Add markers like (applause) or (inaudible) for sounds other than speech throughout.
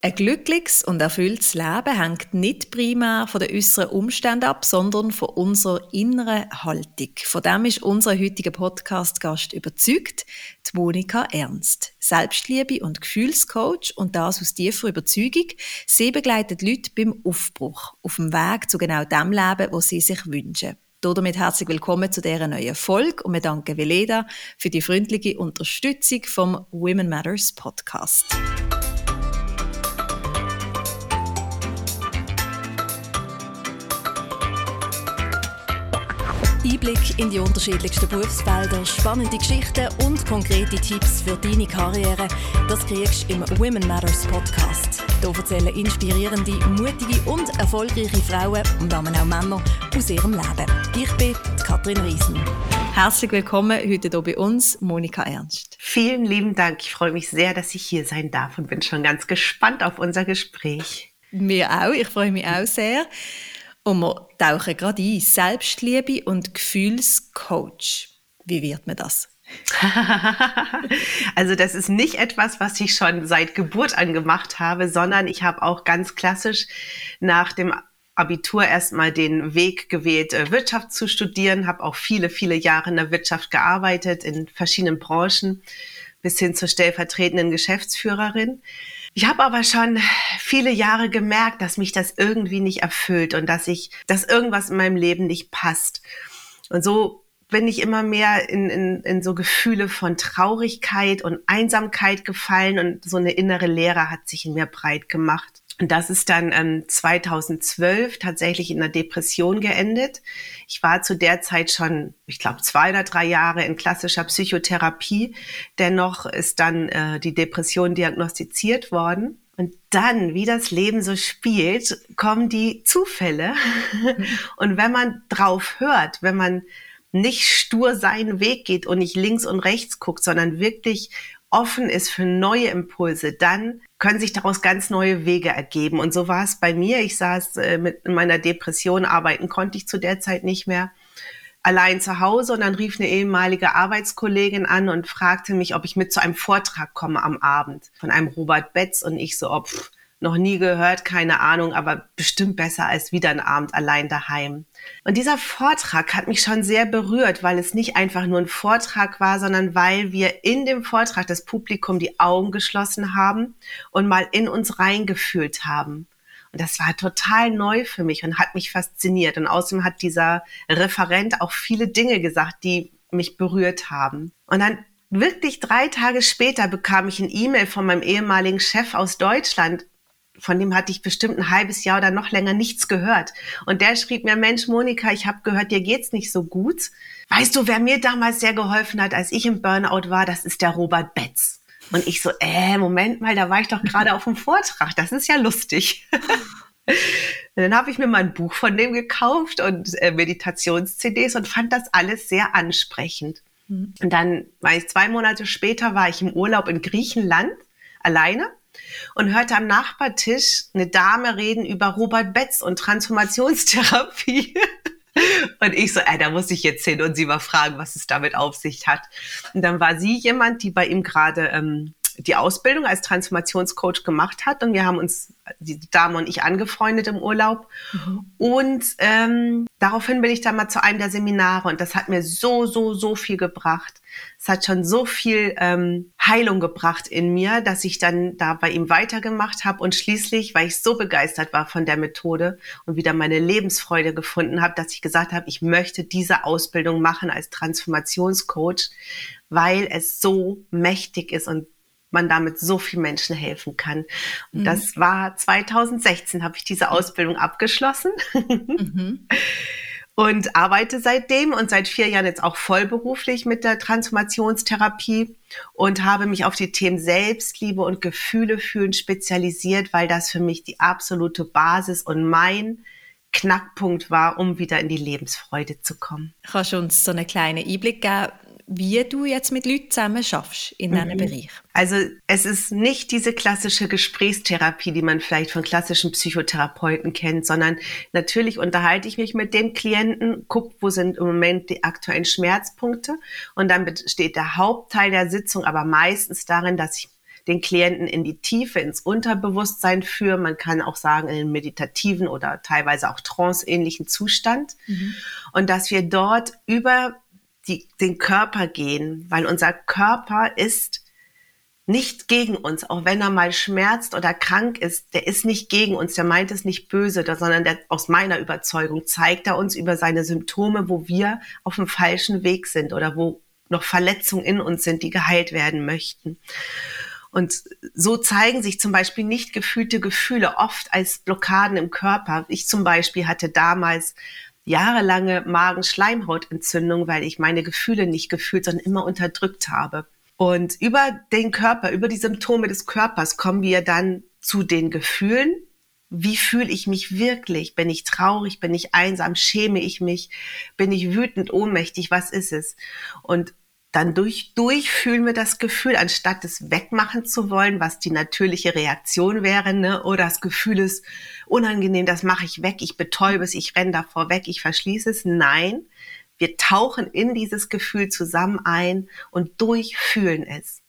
Ein glückliches und erfülltes Leben hängt nicht primär von den äußeren Umständen ab, sondern von unserer inneren Haltung. Von dem ist unser heutiger Podcast-Gast überzeugt, die Monika Ernst. Selbstliebe und Gefühlscoach und das aus tiefer Überzeugung. Sie begleitet Leute beim Aufbruch, auf dem Weg zu genau dem Leben, wo sie sich wünschen. Damit herzlich willkommen zu dieser neuen Folge und wir danken Veleda für die freundliche Unterstützung vom Women Matters Podcast. Einblick in die unterschiedlichsten Berufsfelder, spannende Geschichten und konkrete Tipps für deine Karriere, das kriegst du im Women Matters Podcast. Hier erzählen inspirierende, mutige und erfolgreiche Frauen und damit auch Männer aus ihrem Leben. Ich bin Katrin Riesen. Herzlich willkommen heute hier bei uns, Monika Ernst. Vielen lieben Dank. Ich freue mich sehr, dass ich hier sein darf und bin schon ganz gespannt auf unser Gespräch. Mir auch. Ich freue mich auch sehr. Und wir tauchen gerade ein. Selbstliebe und Gefühlscoach. Wie wird man das? (laughs) also das ist nicht etwas, was ich schon seit Geburt an gemacht habe, sondern ich habe auch ganz klassisch nach dem Abitur erstmal den Weg gewählt, äh, Wirtschaft zu studieren, habe auch viele, viele Jahre in der Wirtschaft gearbeitet, in verschiedenen Branchen, bis hin zur stellvertretenden Geschäftsführerin. Ich habe aber schon viele Jahre gemerkt, dass mich das irgendwie nicht erfüllt und dass ich, dass irgendwas in meinem Leben nicht passt. Und so bin ich immer mehr in, in, in so Gefühle von Traurigkeit und Einsamkeit gefallen und so eine innere Leere hat sich in mir breit gemacht. Und das ist dann ähm, 2012 tatsächlich in einer Depression geendet. Ich war zu der Zeit schon, ich glaube, zwei oder drei Jahre in klassischer Psychotherapie. Dennoch ist dann äh, die Depression diagnostiziert worden. Und dann, wie das Leben so spielt, kommen die Zufälle. (laughs) und wenn man drauf hört, wenn man nicht stur seinen Weg geht und nicht links und rechts guckt, sondern wirklich offen ist für neue Impulse, dann können sich daraus ganz neue Wege ergeben. Und so war es bei mir. Ich saß äh, mit meiner Depression, arbeiten konnte ich zu der Zeit nicht mehr, allein zu Hause. Und dann rief eine ehemalige Arbeitskollegin an und fragte mich, ob ich mit zu einem Vortrag komme am Abend von einem Robert Betz. Und ich so, ob, oh, noch nie gehört, keine Ahnung, aber bestimmt besser als wieder ein Abend allein daheim. Und dieser Vortrag hat mich schon sehr berührt, weil es nicht einfach nur ein Vortrag war, sondern weil wir in dem Vortrag das Publikum die Augen geschlossen haben und mal in uns reingefühlt haben. Und das war total neu für mich und hat mich fasziniert. Und außerdem hat dieser Referent auch viele Dinge gesagt, die mich berührt haben. Und dann wirklich drei Tage später bekam ich ein E-Mail von meinem ehemaligen Chef aus Deutschland von dem hatte ich bestimmt ein halbes Jahr oder noch länger nichts gehört. Und der schrieb mir, Mensch, Monika, ich habe gehört, dir geht's nicht so gut. Weißt du, wer mir damals sehr geholfen hat, als ich im Burnout war, das ist der Robert Betz. Und ich so, äh, Moment mal, da war ich doch gerade auf dem Vortrag. Das ist ja lustig. (laughs) dann habe ich mir mal ein Buch von dem gekauft und äh, Meditations-CDs und fand das alles sehr ansprechend. Mhm. Und dann ich zwei Monate später, war ich im Urlaub in Griechenland alleine und hörte am Nachbartisch eine Dame reden über Robert Betz und Transformationstherapie. (laughs) Und ich so, äh, da muss ich jetzt hin und sie mal fragen, was es damit auf sich hat. Und dann war sie jemand, die bei ihm gerade ähm, die Ausbildung als Transformationscoach gemacht hat und wir haben uns, die Dame und ich, angefreundet im Urlaub. Mhm. Und ähm, daraufhin bin ich dann mal zu einem der Seminare und das hat mir so, so, so viel gebracht. Es hat schon so viel ähm, Heilung gebracht in mir, dass ich dann da bei ihm weitergemacht habe und schließlich, weil ich so begeistert war von der Methode und wieder meine Lebensfreude gefunden habe, dass ich gesagt habe, ich möchte diese Ausbildung machen als Transformationscoach, weil es so mächtig ist und man damit so vielen Menschen helfen kann. Und mhm. das war 2016, habe ich diese Ausbildung abgeschlossen. Mhm. (laughs) und arbeite seitdem und seit vier Jahren jetzt auch vollberuflich mit der Transformationstherapie und habe mich auf die Themen Selbstliebe und Gefühle fühlen spezialisiert, weil das für mich die absolute Basis und mein Knackpunkt war, um wieder in die Lebensfreude zu kommen. Kannst du uns so einen kleinen Einblick geben, wie du jetzt mit Leuten zusammen schaffst in diesem mhm. Bereich? Also es ist nicht diese klassische Gesprächstherapie, die man vielleicht von klassischen Psychotherapeuten kennt, sondern natürlich unterhalte ich mich mit dem Klienten, gucke, wo sind im Moment die aktuellen Schmerzpunkte und dann besteht der Hauptteil der Sitzung aber meistens darin, dass ich den Klienten in die Tiefe, ins Unterbewusstsein führen. Man kann auch sagen, in den meditativen oder teilweise auch tranceähnlichen Zustand. Mhm. Und dass wir dort über die, den Körper gehen, weil unser Körper ist nicht gegen uns, auch wenn er mal schmerzt oder krank ist, der ist nicht gegen uns, der meint es nicht böse, sondern der, aus meiner Überzeugung zeigt er uns über seine Symptome, wo wir auf dem falschen Weg sind oder wo noch Verletzungen in uns sind, die geheilt werden möchten. Und so zeigen sich zum Beispiel nicht gefühlte Gefühle oft als Blockaden im Körper. Ich zum Beispiel hatte damals jahrelange Magenschleimhautentzündung, weil ich meine Gefühle nicht gefühlt, sondern immer unterdrückt habe. Und über den Körper, über die Symptome des Körpers kommen wir dann zu den Gefühlen. Wie fühle ich mich wirklich? Bin ich traurig? Bin ich einsam? Schäme ich mich? Bin ich wütend, ohnmächtig? Was ist es? Und dann durch, durchfühlen wir das Gefühl, anstatt es wegmachen zu wollen, was die natürliche Reaktion wäre, ne? oder das Gefühl ist unangenehm, das mache ich weg, ich betäube es, ich renne davor weg, ich verschließe es. Nein, wir tauchen in dieses Gefühl zusammen ein und durchfühlen es.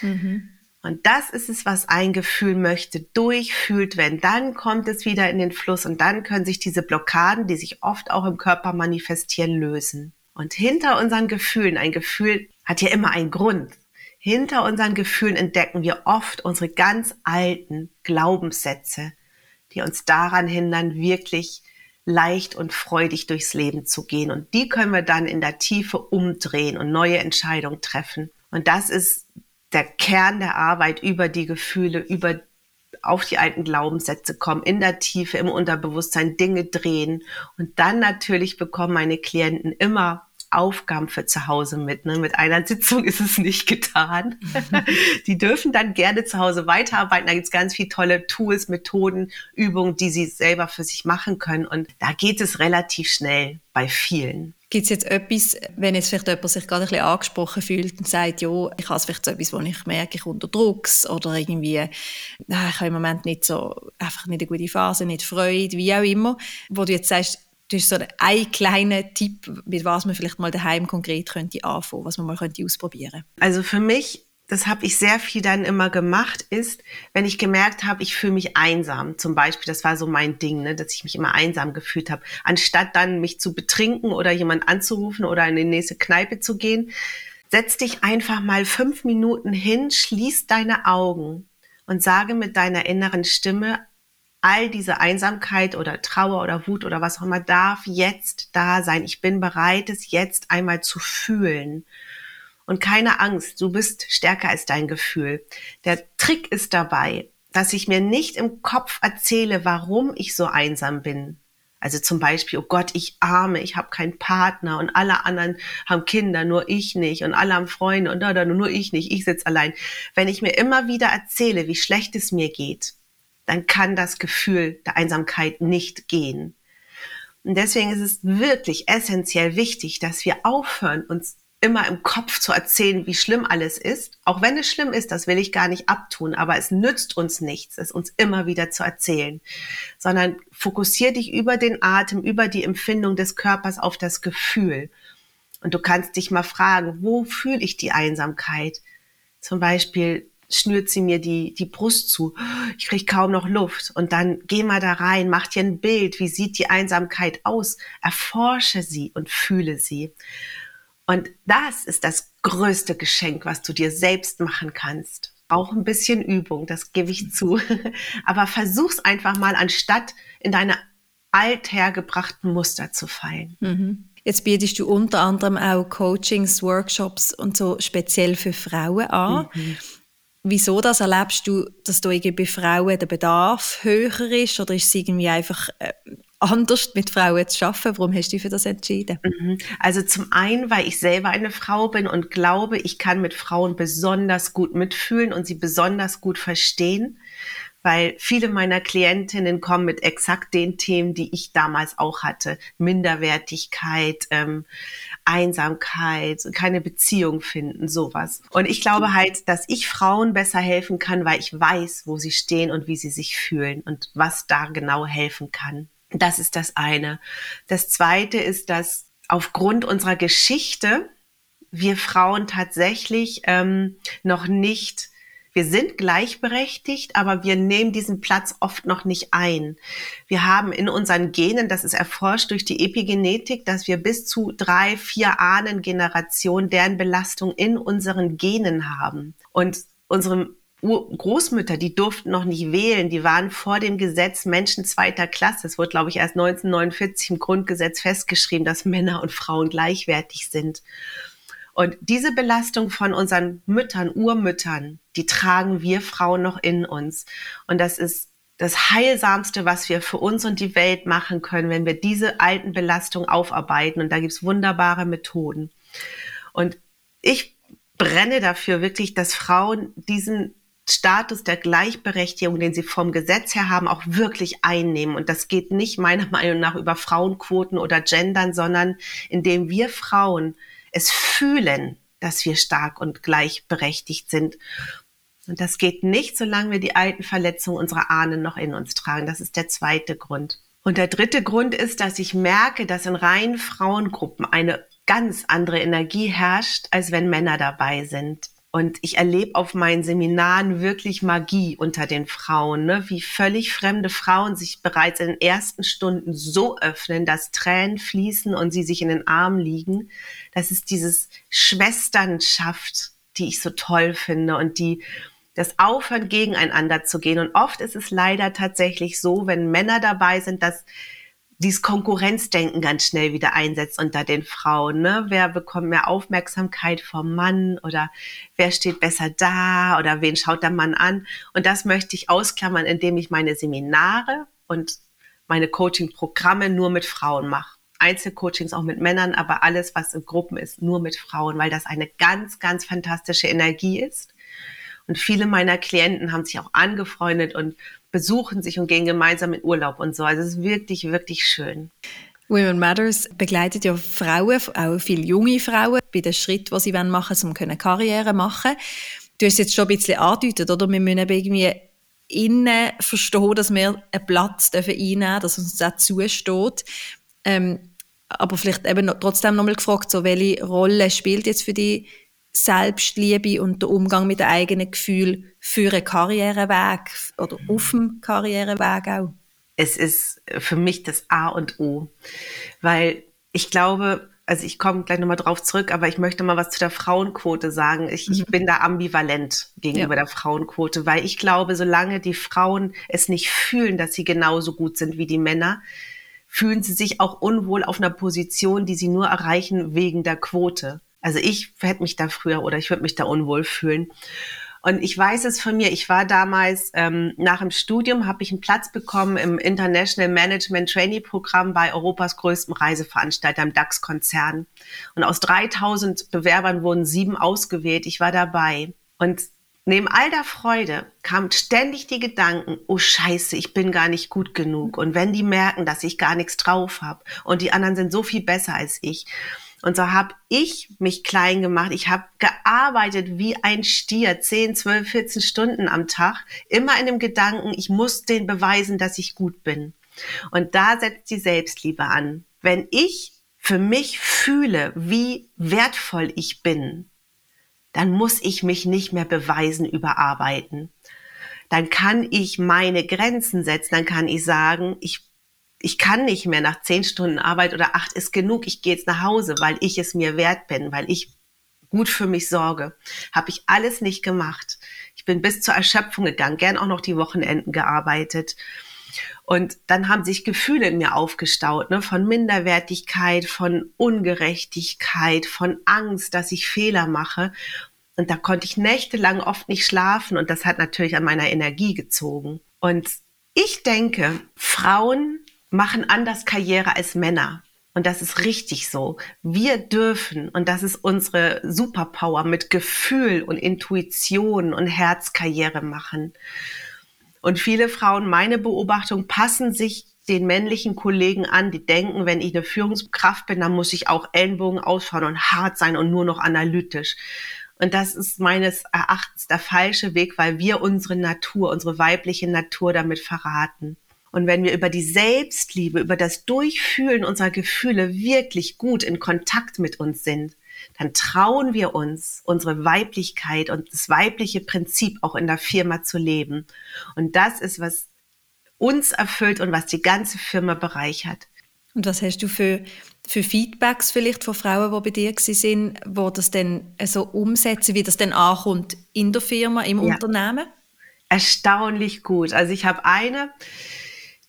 Mhm. Und das ist es, was ein Gefühl möchte, durchfühlt werden. Dann kommt es wieder in den Fluss und dann können sich diese Blockaden, die sich oft auch im Körper manifestieren, lösen. Und hinter unseren Gefühlen, ein Gefühl hat ja immer einen Grund. Hinter unseren Gefühlen entdecken wir oft unsere ganz alten Glaubenssätze, die uns daran hindern, wirklich leicht und freudig durchs Leben zu gehen. Und die können wir dann in der Tiefe umdrehen und neue Entscheidungen treffen. Und das ist der Kern der Arbeit über die Gefühle, über auf die alten Glaubenssätze kommen, in der Tiefe, im Unterbewusstsein Dinge drehen. Und dann natürlich bekommen meine Klienten immer Aufgaben für zu Hause mit. Ne? Mit einer Sitzung (laughs) ist es nicht getan. die dürfen dann gerne zu Hause weiterarbeiten. Da gibt's ganz viele tolle Tools, Methoden, Übungen, die sie selber für sich machen können. Und da geht es relativ schnell bei vielen. Gibt es jetzt etwas, wenn jetzt vielleicht jemand sich gerade ein bisschen angesprochen fühlt und sagt, ja, ich habe vielleicht so etwas, wo ich merke, ich unter Druck oder irgendwie, ich habe im Moment nicht so, einfach nicht eine gute Phase, nicht Freude, wie auch immer, wo du jetzt sagst, Du hast so einen kleinen Tipp, mit was man vielleicht mal daheim konkret könnte anfangen, was man mal könnte ausprobieren. Also für mich, das habe ich sehr viel dann immer gemacht, ist, wenn ich gemerkt habe, ich fühle mich einsam, zum Beispiel, das war so mein Ding, ne, dass ich mich immer einsam gefühlt habe, anstatt dann mich zu betrinken oder jemand anzurufen oder in die nächste Kneipe zu gehen, setz dich einfach mal fünf Minuten hin, schließ deine Augen und sage mit deiner inneren Stimme all diese Einsamkeit oder Trauer oder Wut oder was auch immer darf jetzt da sein. Ich bin bereit, es jetzt einmal zu fühlen. Und keine Angst, du bist stärker als dein Gefühl. Der Trick ist dabei, dass ich mir nicht im Kopf erzähle, warum ich so einsam bin. Also zum Beispiel, oh Gott, ich arme, ich habe keinen Partner und alle anderen haben Kinder, nur ich nicht und alle haben Freunde und da, da, nur ich nicht, ich sitze allein. Wenn ich mir immer wieder erzähle, wie schlecht es mir geht, dann kann das Gefühl der Einsamkeit nicht gehen. Und deswegen ist es wirklich essentiell wichtig, dass wir aufhören, uns immer im Kopf zu erzählen, wie schlimm alles ist. Auch wenn es schlimm ist, das will ich gar nicht abtun, aber es nützt uns nichts, es uns immer wieder zu erzählen, sondern fokussier dich über den Atem, über die Empfindung des Körpers auf das Gefühl. Und du kannst dich mal fragen, wo fühle ich die Einsamkeit? Zum Beispiel schnürt sie mir die, die Brust zu. Ich kriege kaum noch Luft. Und dann geh mal da rein, mach dir ein Bild. Wie sieht die Einsamkeit aus? Erforsche sie und fühle sie. Und das ist das größte Geschenk, was du dir selbst machen kannst. Auch ein bisschen Übung, das gebe ich zu. (laughs) Aber versuch's einfach mal, anstatt in deine althergebrachten Muster zu fallen. Mhm. Jetzt bietest du unter anderem auch Coachings, Workshops und so speziell für Frauen an. Mhm. Wieso das erlebst du, dass du bei Frauen der Bedarf höher ist oder ist es irgendwie einfach äh, anders mit Frauen zu arbeiten? Warum hast du dich für das entschieden? Mhm. Also zum einen, weil ich selber eine Frau bin und glaube, ich kann mit Frauen besonders gut mitfühlen und sie besonders gut verstehen weil viele meiner Klientinnen kommen mit exakt den Themen, die ich damals auch hatte. Minderwertigkeit, ähm, Einsamkeit, keine Beziehung finden, sowas. Und ich glaube halt, dass ich Frauen besser helfen kann, weil ich weiß, wo sie stehen und wie sie sich fühlen und was da genau helfen kann. Das ist das eine. Das zweite ist, dass aufgrund unserer Geschichte wir Frauen tatsächlich ähm, noch nicht wir sind gleichberechtigt, aber wir nehmen diesen Platz oft noch nicht ein. Wir haben in unseren Genen, das ist erforscht durch die Epigenetik, dass wir bis zu drei, vier Ahnengenerationen deren Belastung in unseren Genen haben. Und unsere Großmütter, die durften noch nicht wählen, die waren vor dem Gesetz Menschen zweiter Klasse. Es wurde, glaube ich, erst 1949 im Grundgesetz festgeschrieben, dass Männer und Frauen gleichwertig sind. Und diese Belastung von unseren Müttern, Urmüttern, die tragen wir Frauen noch in uns. Und das ist das Heilsamste, was wir für uns und die Welt machen können, wenn wir diese alten Belastungen aufarbeiten. Und da gibt's wunderbare Methoden. Und ich brenne dafür wirklich, dass Frauen diesen Status der Gleichberechtigung, den sie vom Gesetz her haben, auch wirklich einnehmen. Und das geht nicht meiner (laughs) Meinung nach über Frauenquoten oder Gendern, sondern indem wir Frauen es fühlen, dass wir stark und gleichberechtigt sind. Und das geht nicht, solange wir die alten Verletzungen unserer Ahnen noch in uns tragen. Das ist der zweite Grund. Und der dritte Grund ist, dass ich merke, dass in reinen Frauengruppen eine ganz andere Energie herrscht, als wenn Männer dabei sind. Und ich erlebe auf meinen Seminaren wirklich Magie unter den Frauen, ne? wie völlig fremde Frauen sich bereits in den ersten Stunden so öffnen, dass Tränen fließen und sie sich in den Armen liegen. Das ist dieses Schwesternschaft, die ich so toll finde und die das Aufhören gegeneinander zu gehen. Und oft ist es leider tatsächlich so, wenn Männer dabei sind, dass dieses Konkurrenzdenken ganz schnell wieder einsetzt unter den Frauen. Ne? Wer bekommt mehr Aufmerksamkeit vom Mann oder wer steht besser da oder wen schaut der Mann an? Und das möchte ich ausklammern, indem ich meine Seminare und meine Coaching-Programme nur mit Frauen mache. Einzelcoachings auch mit Männern, aber alles, was in Gruppen ist, nur mit Frauen, weil das eine ganz, ganz fantastische Energie ist. Und viele meiner Klienten haben sich auch angefreundet und besuchen sich und gehen gemeinsam in Urlaub und so. Also es ist wirklich, wirklich schön. Women Matters begleitet ja Frauen, auch viele junge Frauen, bei den Schritten, die sie machen wollen, um Karriere machen Du hast jetzt schon ein bisschen angedeutet, oder? Wir müssen irgendwie innen verstehen, dass wir einen Platz einnehmen dürfen, dass uns das zusteht. Ähm, aber vielleicht eben trotzdem nochmal gefragt, so, welche Rolle spielt jetzt für die Selbstliebe und der Umgang mit den eigenen Gefühlen für einen Karriereweg oder auf dem Karriereweg auch? Es ist für mich das A und O, weil ich glaube, also ich komme gleich nochmal drauf zurück, aber ich möchte mal was zu der Frauenquote sagen. Ich, mhm. ich bin da ambivalent gegenüber ja. der Frauenquote, weil ich glaube, solange die Frauen es nicht fühlen, dass sie genauso gut sind wie die Männer, fühlen sie sich auch unwohl auf einer Position, die sie nur erreichen wegen der Quote. Also ich hätte mich da früher oder ich würde mich da unwohl fühlen. Und ich weiß es von mir, ich war damals ähm, nach dem Studium, habe ich einen Platz bekommen im International Management Trainee Programm bei Europas größtem Reiseveranstalter im DAX-Konzern. Und aus 3000 Bewerbern wurden sieben ausgewählt. Ich war dabei. Und neben all der Freude kamen ständig die Gedanken, oh scheiße, ich bin gar nicht gut genug. Und wenn die merken, dass ich gar nichts drauf habe und die anderen sind so viel besser als ich. Und so habe ich mich klein gemacht. Ich habe gearbeitet wie ein Stier, 10, 12, 14 Stunden am Tag, immer in dem Gedanken, ich muss den beweisen, dass ich gut bin. Und da setzt die Selbstliebe an. Wenn ich für mich fühle, wie wertvoll ich bin, dann muss ich mich nicht mehr beweisen, überarbeiten. Dann kann ich meine Grenzen setzen, dann kann ich sagen, ich ich kann nicht mehr nach zehn Stunden Arbeit oder acht ist genug, ich gehe jetzt nach Hause, weil ich es mir wert bin, weil ich gut für mich sorge. Habe ich alles nicht gemacht. Ich bin bis zur Erschöpfung gegangen, gern auch noch die Wochenenden gearbeitet. Und dann haben sich Gefühle in mir aufgestaut, ne, von Minderwertigkeit, von Ungerechtigkeit, von Angst, dass ich Fehler mache. Und da konnte ich nächtelang oft nicht schlafen und das hat natürlich an meiner Energie gezogen. Und ich denke, Frauen machen anders Karriere als Männer. Und das ist richtig so. Wir dürfen, und das ist unsere Superpower, mit Gefühl und Intuition und Herzkarriere machen. Und viele Frauen, meine Beobachtung, passen sich den männlichen Kollegen an, die denken, wenn ich eine Führungskraft bin, dann muss ich auch Ellenbogen ausfahren und hart sein und nur noch analytisch. Und das ist meines Erachtens der falsche Weg, weil wir unsere Natur, unsere weibliche Natur damit verraten. Und wenn wir über die Selbstliebe, über das Durchfühlen unserer Gefühle wirklich gut in Kontakt mit uns sind, dann trauen wir uns, unsere Weiblichkeit und das weibliche Prinzip auch in der Firma zu leben. Und das ist, was uns erfüllt und was die ganze Firma bereichert. Und was hast du für, für Feedbacks vielleicht von Frauen, die bei dir sind, wo das dann so umsetzen, wie das dann ankommt in der Firma, im ja. Unternehmen? Erstaunlich gut. Also ich habe eine,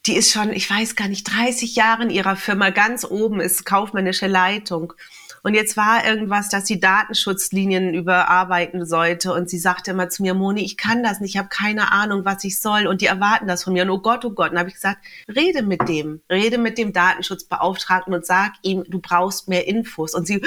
die ist schon, ich weiß gar nicht, 30 Jahre in ihrer Firma, ganz oben ist kaufmännische Leitung. Und jetzt war irgendwas, dass sie Datenschutzlinien überarbeiten sollte. Und sie sagte immer zu mir, Moni, ich kann das nicht, ich habe keine Ahnung, was ich soll. Und die erwarten das von mir. Und oh Gott, oh Gott. Und habe ich gesagt, rede mit dem, rede mit dem Datenschutzbeauftragten und sag ihm, du brauchst mehr Infos. Und sie,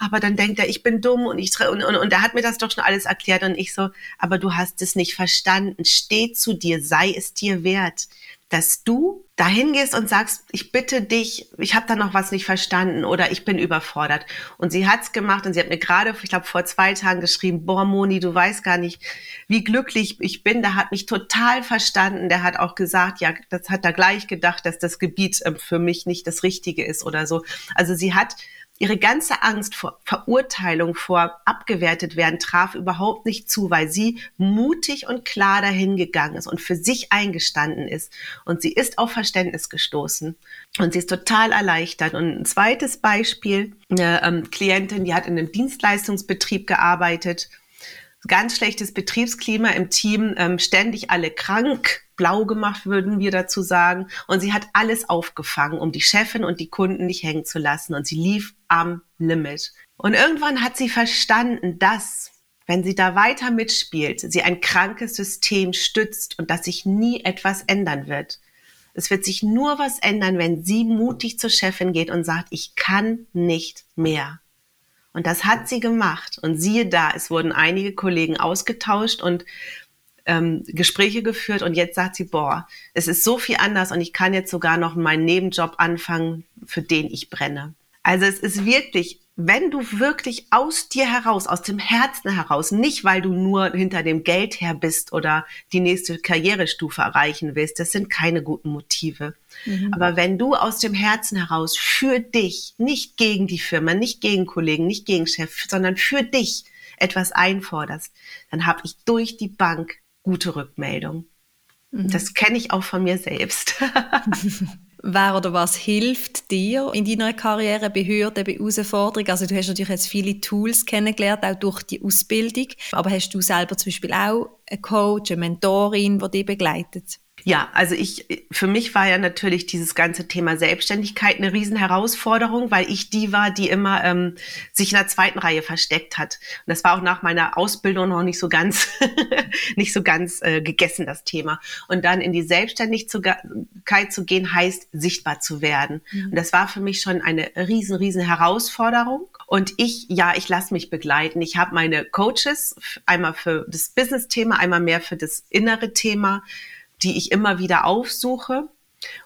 aber dann denkt er, ich bin dumm und ich und, und, und er hat mir das doch schon alles erklärt. Und ich so, aber du hast es nicht verstanden. Steh zu dir, sei es dir wert dass du dahin gehst und sagst, ich bitte dich, ich habe da noch was nicht verstanden oder ich bin überfordert. Und sie hat's gemacht und sie hat mir gerade, ich glaube, vor zwei Tagen geschrieben, boah, Moni, du weißt gar nicht, wie glücklich ich bin. Der hat mich total verstanden. Der hat auch gesagt, ja, das hat er gleich gedacht, dass das Gebiet ähm, für mich nicht das Richtige ist oder so. Also sie hat Ihre ganze Angst vor Verurteilung, vor abgewertet werden, traf überhaupt nicht zu, weil sie mutig und klar dahin gegangen ist und für sich eingestanden ist. Und sie ist auf Verständnis gestoßen. Und sie ist total erleichtert. Und ein zweites Beispiel, eine ähm, Klientin, die hat in einem Dienstleistungsbetrieb gearbeitet, ganz schlechtes Betriebsklima im Team, ähm, ständig alle krank, blau gemacht, würden wir dazu sagen. Und sie hat alles aufgefangen, um die Chefin und die Kunden nicht hängen zu lassen. Und sie lief am Limit. Und irgendwann hat sie verstanden, dass, wenn sie da weiter mitspielt, sie ein krankes System stützt und dass sich nie etwas ändern wird. Es wird sich nur was ändern, wenn sie mutig zur Chefin geht und sagt, ich kann nicht mehr. Und das hat sie gemacht. Und siehe da, es wurden einige Kollegen ausgetauscht und ähm, Gespräche geführt. Und jetzt sagt sie, boah, es ist so viel anders und ich kann jetzt sogar noch meinen Nebenjob anfangen, für den ich brenne. Also es ist wirklich, wenn du wirklich aus dir heraus, aus dem Herzen heraus, nicht weil du nur hinter dem Geld her bist oder die nächste Karrierestufe erreichen willst, das sind keine guten Motive. Mhm. Aber wenn du aus dem Herzen heraus für dich, nicht gegen die Firma, nicht gegen Kollegen, nicht gegen Chef, sondern für dich etwas einforderst, dann habe ich durch die Bank gute Rückmeldung. Mhm. Das kenne ich auch von mir selbst. (laughs) Wer oder was hilft dir in deiner Karriere bei bei Herausforderungen? Also du hast natürlich jetzt viele Tools kennengelernt, auch durch die Ausbildung. Aber hast du selber zum Beispiel auch einen Coach, eine Mentorin, die dich begleitet? Ja, also ich, für mich war ja natürlich dieses ganze Thema Selbstständigkeit eine Riesenherausforderung, weil ich die war, die immer ähm, sich in der zweiten Reihe versteckt hat. Und das war auch nach meiner Ausbildung noch nicht so ganz, (laughs) nicht so ganz äh, gegessen, das Thema. Und dann in die Selbstständigkeit zu gehen, heißt sichtbar zu werden. Mhm. Und das war für mich schon eine riesen, riesen Herausforderung. Und ich, ja, ich lasse mich begleiten. Ich habe meine Coaches, einmal für das Business-Thema, einmal mehr für das innere Thema die ich immer wieder aufsuche.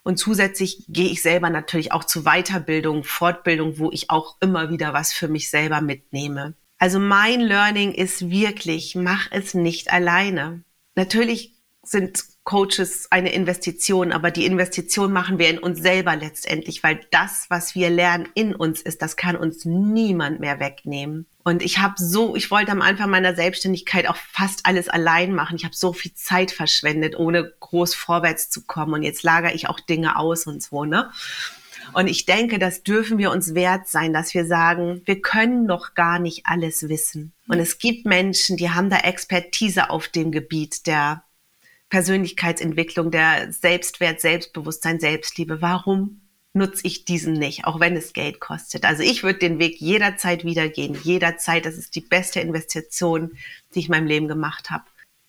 Und zusätzlich gehe ich selber natürlich auch zu Weiterbildung, Fortbildung, wo ich auch immer wieder was für mich selber mitnehme. Also mein Learning ist wirklich, mach es nicht alleine. Natürlich sind Coaches eine Investition, aber die Investition machen wir in uns selber letztendlich, weil das, was wir lernen in uns ist, das kann uns niemand mehr wegnehmen. Und ich habe so, ich wollte am Anfang meiner Selbstständigkeit auch fast alles allein machen. Ich habe so viel Zeit verschwendet, ohne groß vorwärts zu kommen. Und jetzt lagere ich auch Dinge aus und so, ne? Und ich denke, das dürfen wir uns wert sein, dass wir sagen, wir können noch gar nicht alles wissen. Und es gibt Menschen, die haben da Expertise auf dem Gebiet der Persönlichkeitsentwicklung, der Selbstwert, Selbstbewusstsein, Selbstliebe. Warum nutze ich diesen nicht, auch wenn es Geld kostet. Also ich würde den Weg jederzeit wieder gehen, jederzeit. Das ist die beste Investition, die ich in meinem Leben gemacht habe.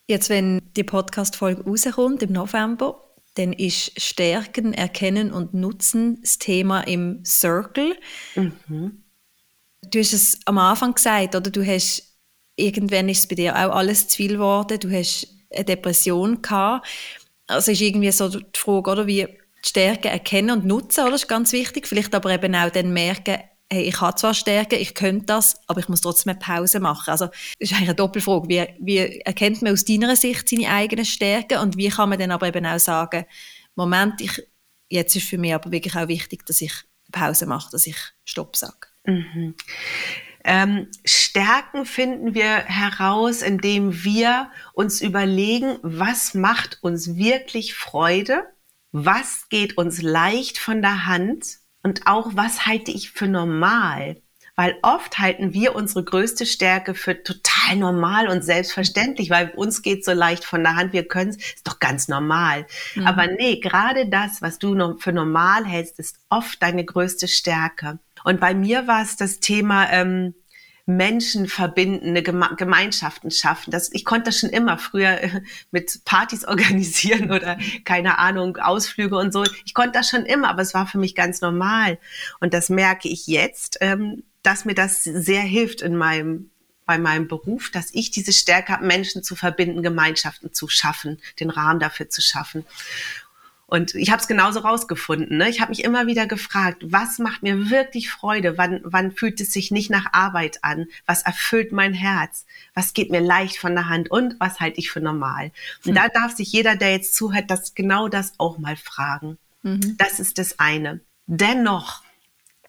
Jetzt, wenn die Podcast-Folge rauskommt im November, dann ist Stärken, Erkennen und Nutzen das Thema im Circle. Mhm. Du hast es am Anfang gesagt, oder du hast irgendwann ist es bei dir auch alles zu viel geworden. Du hast eine Depression gehabt. Also ist irgendwie so die Frage, oder wie Stärken erkennen und nutzen, oder? Das ist ganz wichtig. Vielleicht aber eben auch dann merken, hey, ich habe zwar Stärken, ich könnte das, aber ich muss trotzdem eine Pause machen. Also, das ist eigentlich eine Doppelfrage. Wie, wie erkennt man aus deiner Sicht seine eigenen Stärken und wie kann man dann aber eben auch sagen, Moment, ich, jetzt ist für mich aber wirklich auch wichtig, dass ich Pause mache, dass ich Stopp sage. Mhm. Ähm, Stärken finden wir heraus, indem wir uns überlegen, was macht uns wirklich Freude, was geht uns leicht von der Hand und auch was halte ich für normal. Weil oft halten wir unsere größte Stärke für total normal und selbstverständlich, weil uns geht so leicht von der Hand, wir können es, ist doch ganz normal. Mhm. Aber nee, gerade das, was du für normal hältst, ist oft deine größte Stärke. Und bei mir war es das Thema ähm, Menschen verbinden, eine Geme Gemeinschaften schaffen. Das, ich konnte das schon immer früher äh, mit Partys (laughs) organisieren oder keine Ahnung, Ausflüge und so. Ich konnte das schon immer, aber es war für mich ganz normal. Und das merke ich jetzt, ähm, dass mir das sehr hilft in meinem bei meinem Beruf, dass ich diese Stärke habe, Menschen zu verbinden, Gemeinschaften zu schaffen, den Rahmen dafür zu schaffen. Und ich habe es genauso rausgefunden. Ne? Ich habe mich immer wieder gefragt, was macht mir wirklich Freude? Wann, wann fühlt es sich nicht nach Arbeit an? Was erfüllt mein Herz? Was geht mir leicht von der Hand? Und was halte ich für normal? Und hm. da darf sich jeder, der jetzt zuhört, das genau das auch mal fragen. Mhm. Das ist das eine. Dennoch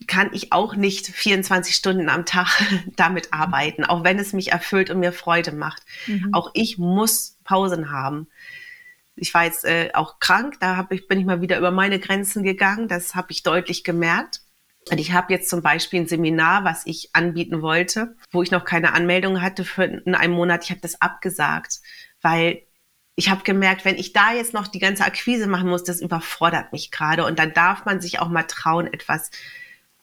kann ich auch nicht 24 Stunden am Tag (laughs) damit arbeiten, auch wenn es mich erfüllt und mir Freude macht. Mhm. Auch ich muss Pausen haben ich war jetzt äh, auch krank, da hab ich, bin ich mal wieder über meine Grenzen gegangen, das habe ich deutlich gemerkt. Und ich habe jetzt zum Beispiel ein Seminar, was ich anbieten wollte, wo ich noch keine Anmeldung hatte für in einem Monat. Ich habe das abgesagt, weil ich habe gemerkt, wenn ich da jetzt noch die ganze Akquise machen muss, das überfordert mich gerade. Und dann darf man sich auch mal trauen, etwas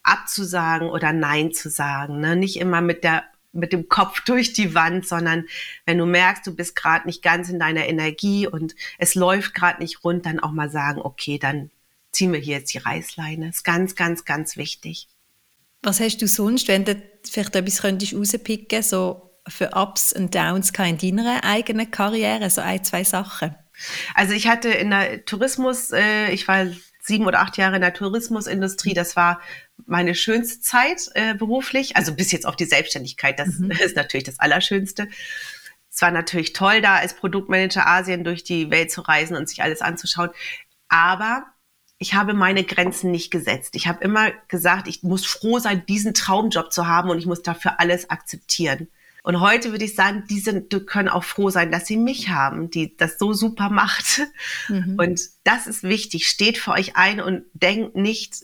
abzusagen oder Nein zu sagen. Ne? Nicht immer mit der mit dem Kopf durch die Wand, sondern wenn du merkst, du bist gerade nicht ganz in deiner Energie und es läuft gerade nicht rund, dann auch mal sagen, okay, dann ziehen wir hier jetzt die Reißleine. Das ist ganz, ganz, ganz wichtig. Was hast du sonst, wenn du vielleicht etwas könntest rauspicken, so für Ups und Downs in deiner eigenen Karriere, so ein, zwei Sachen? Also ich hatte in der Tourismus, äh, ich war sieben oder acht Jahre in der Tourismusindustrie. Das war meine schönste Zeit äh, beruflich. Also bis jetzt auf die Selbstständigkeit. Das mhm. (laughs) ist natürlich das Allerschönste. Es war natürlich toll, da als Produktmanager Asien durch die Welt zu reisen und sich alles anzuschauen. Aber ich habe meine Grenzen nicht gesetzt. Ich habe immer gesagt, ich muss froh sein, diesen Traumjob zu haben und ich muss dafür alles akzeptieren. Und heute würde ich sagen, die sind, die können auch froh sein, dass sie mich haben, die das so super macht. Mhm. Und das ist wichtig. Steht für euch ein und denkt nicht,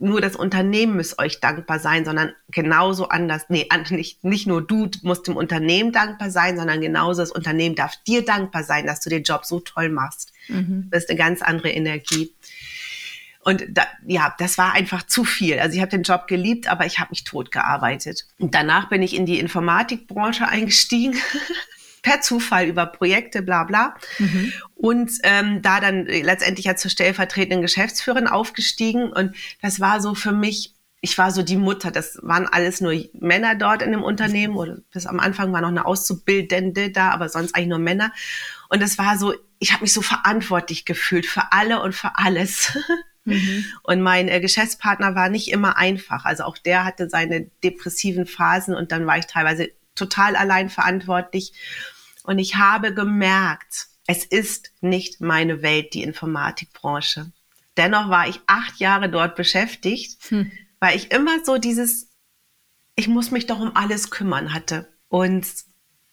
nur das Unternehmen muss euch dankbar sein, sondern genauso anders. Nee, nicht, nicht nur du musst dem Unternehmen dankbar sein, sondern genauso das Unternehmen darf dir dankbar sein, dass du den Job so toll machst. Mhm. Das ist eine ganz andere Energie. Und da, ja, das war einfach zu viel. Also ich habe den Job geliebt, aber ich habe mich tot gearbeitet. Und danach bin ich in die Informatikbranche eingestiegen. (laughs) per Zufall über Projekte, bla bla. Mhm. Und ähm, da dann letztendlich ja zur stellvertretenden Geschäftsführerin aufgestiegen. Und das war so für mich, ich war so die Mutter. Das waren alles nur Männer dort in dem Unternehmen. Oder bis am Anfang war noch eine Auszubildende da, aber sonst eigentlich nur Männer. Und es war so, ich habe mich so verantwortlich gefühlt für alle und für alles. (laughs) Mhm. Und mein äh, Geschäftspartner war nicht immer einfach. Also auch der hatte seine depressiven Phasen und dann war ich teilweise total allein verantwortlich. Und ich habe gemerkt, es ist nicht meine Welt, die Informatikbranche. Dennoch war ich acht Jahre dort beschäftigt, hm. weil ich immer so dieses, ich muss mich doch um alles kümmern hatte. Und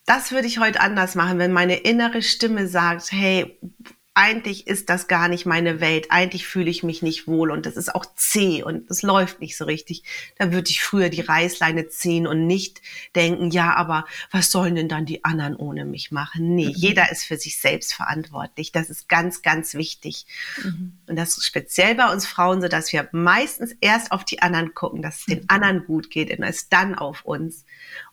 das würde ich heute anders machen, wenn meine innere Stimme sagt, hey, eigentlich ist das gar nicht meine Welt, eigentlich fühle ich mich nicht wohl und das ist auch zäh und es läuft nicht so richtig, dann würde ich früher die Reißleine ziehen und nicht denken, ja, aber was sollen denn dann die anderen ohne mich machen? Nee, mhm. jeder ist für sich selbst verantwortlich. Das ist ganz, ganz wichtig. Mhm. Und das ist speziell bei uns Frauen so, dass wir meistens erst auf die anderen gucken, dass es den mhm. anderen gut geht und es dann auf uns.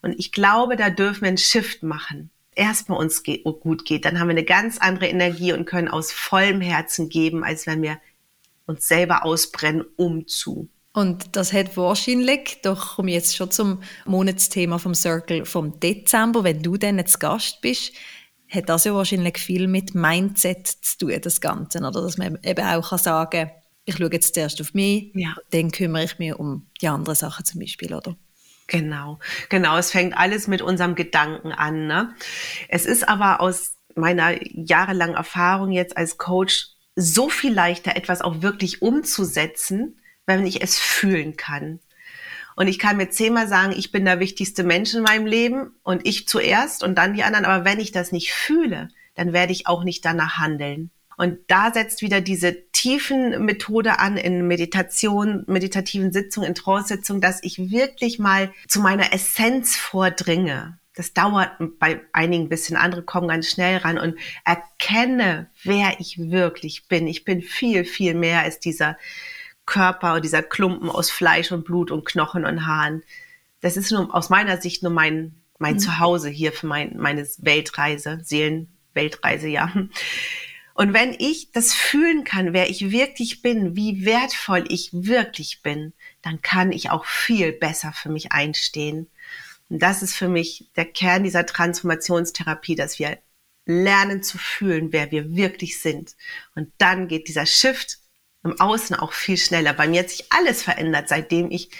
Und ich glaube, da dürfen wir einen Shift machen erstmal uns ge gut geht, dann haben wir eine ganz andere Energie und können aus vollem Herzen geben, als wenn wir uns selber ausbrennen, um zu. Und das hat wahrscheinlich, doch komme ich jetzt schon zum Monatsthema vom Circle vom Dezember, wenn du dann jetzt Gast bist, hat das ja wahrscheinlich viel mit Mindset zu tun, das Ganze. Oder dass man eben auch kann sagen ich schaue jetzt zuerst auf mich, ja. dann kümmere ich mich um die anderen Sachen zum Beispiel, oder? Genau, genau. Es fängt alles mit unserem Gedanken an. Ne? Es ist aber aus meiner jahrelangen Erfahrung jetzt als Coach so viel leichter, etwas auch wirklich umzusetzen, wenn ich es fühlen kann. Und ich kann mir zehnmal sagen, ich bin der wichtigste Mensch in meinem Leben und ich zuerst und dann die anderen. Aber wenn ich das nicht fühle, dann werde ich auch nicht danach handeln. Und da setzt wieder diese tiefen Methode an in Meditation, meditativen Sitzungen, in Trance-Sitzungen, dass ich wirklich mal zu meiner Essenz vordringe. Das dauert bei einigen ein bisschen, andere kommen ganz schnell ran und erkenne, wer ich wirklich bin. Ich bin viel, viel mehr als dieser Körper und dieser Klumpen aus Fleisch und Blut und Knochen und Haaren. Das ist nur aus meiner Sicht nur mein, mein mhm. Zuhause hier für mein, meine Weltreise, Seelenweltreise, ja. Und wenn ich das fühlen kann, wer ich wirklich bin, wie wertvoll ich wirklich bin, dann kann ich auch viel besser für mich einstehen. Und das ist für mich der Kern dieser Transformationstherapie, dass wir lernen zu fühlen, wer wir wirklich sind. Und dann geht dieser Shift im Außen auch viel schneller. Bei mir hat sich alles verändert, seitdem ich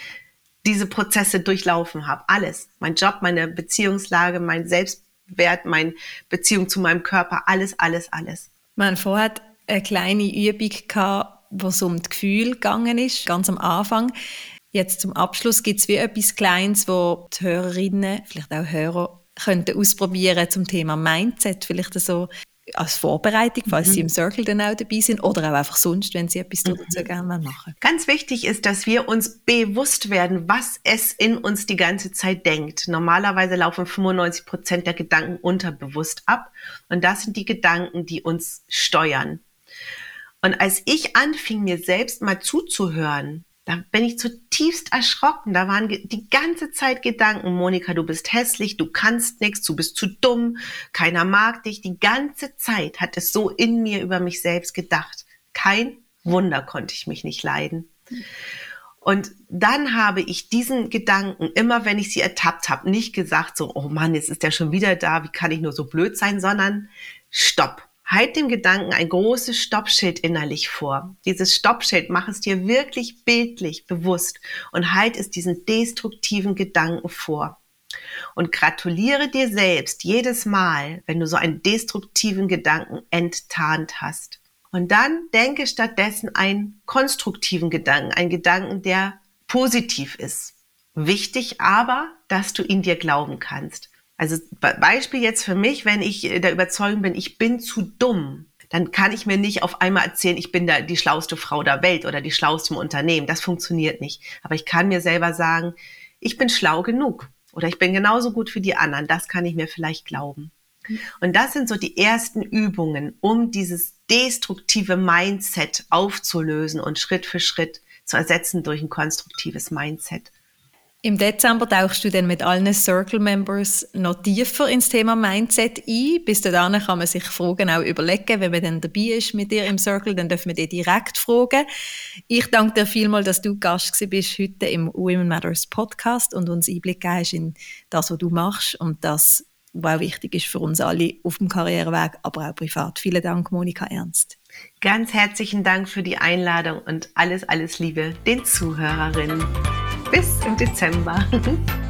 diese Prozesse durchlaufen habe. Alles. Mein Job, meine Beziehungslage, mein Selbstwert, meine Beziehung zu meinem Körper, alles, alles, alles. Wir hatten vorher eine kleine Übung, gehabt, wo es um das Gefühl gegangen ist, ganz am Anfang. Jetzt zum Abschluss gibt es wie etwas Kleines, wo die Hörerinnen, vielleicht auch Hörer, könnten ausprobieren zum Thema Mindset. Vielleicht so als Vorbereitung, falls mhm. Sie im Circle dann auch dabei sind oder auch einfach sonst, wenn Sie etwas mhm. dazu gerne machen. Ganz wichtig ist, dass wir uns bewusst werden, was es in uns die ganze Zeit denkt. Normalerweise laufen 95 Prozent der Gedanken unterbewusst ab und das sind die Gedanken, die uns steuern. Und als ich anfing, mir selbst mal zuzuhören, da bin ich zutiefst erschrocken. Da waren die ganze Zeit Gedanken, Monika, du bist hässlich, du kannst nichts, du bist zu dumm, keiner mag dich. Die ganze Zeit hat es so in mir über mich selbst gedacht. Kein Wunder konnte ich mich nicht leiden. Und dann habe ich diesen Gedanken, immer wenn ich sie ertappt habe, nicht gesagt so, oh Mann, jetzt ist der schon wieder da, wie kann ich nur so blöd sein, sondern stopp. Halt dem Gedanken ein großes Stoppschild innerlich vor. Dieses Stoppschild mach es dir wirklich bildlich bewusst und halt es diesen destruktiven Gedanken vor. Und gratuliere dir selbst jedes Mal, wenn du so einen destruktiven Gedanken enttarnt hast. Und dann denke stattdessen einen konstruktiven Gedanken, einen Gedanken, der positiv ist. Wichtig aber, dass du ihn dir glauben kannst. Also Beispiel jetzt für mich, wenn ich der Überzeugung bin, ich bin zu dumm, dann kann ich mir nicht auf einmal erzählen, ich bin da die schlauste Frau der Welt oder die schlauste im Unternehmen. Das funktioniert nicht. Aber ich kann mir selber sagen, ich bin schlau genug oder ich bin genauso gut wie die anderen. Das kann ich mir vielleicht glauben. Und das sind so die ersten Übungen, um dieses destruktive Mindset aufzulösen und Schritt für Schritt zu ersetzen durch ein konstruktives Mindset. Im Dezember tauchst du dann mit allen Circle-Members noch tiefer ins Thema Mindset ein. Bis dahin kann man sich Fragen auch überlegen. Wenn man dann dabei ist mit dir im Circle, dann dürfen wir dir direkt fragen. Ich danke dir vielmals, dass du Gast bist heute im Women Matters Podcast und uns Einblick hast in das, was du machst und das, was auch wichtig ist für uns alle auf dem Karriereweg, aber auch privat. Vielen Dank, Monika Ernst. Ganz herzlichen Dank für die Einladung und alles, alles Liebe den Zuhörerinnen. Bis im Dezember. (laughs)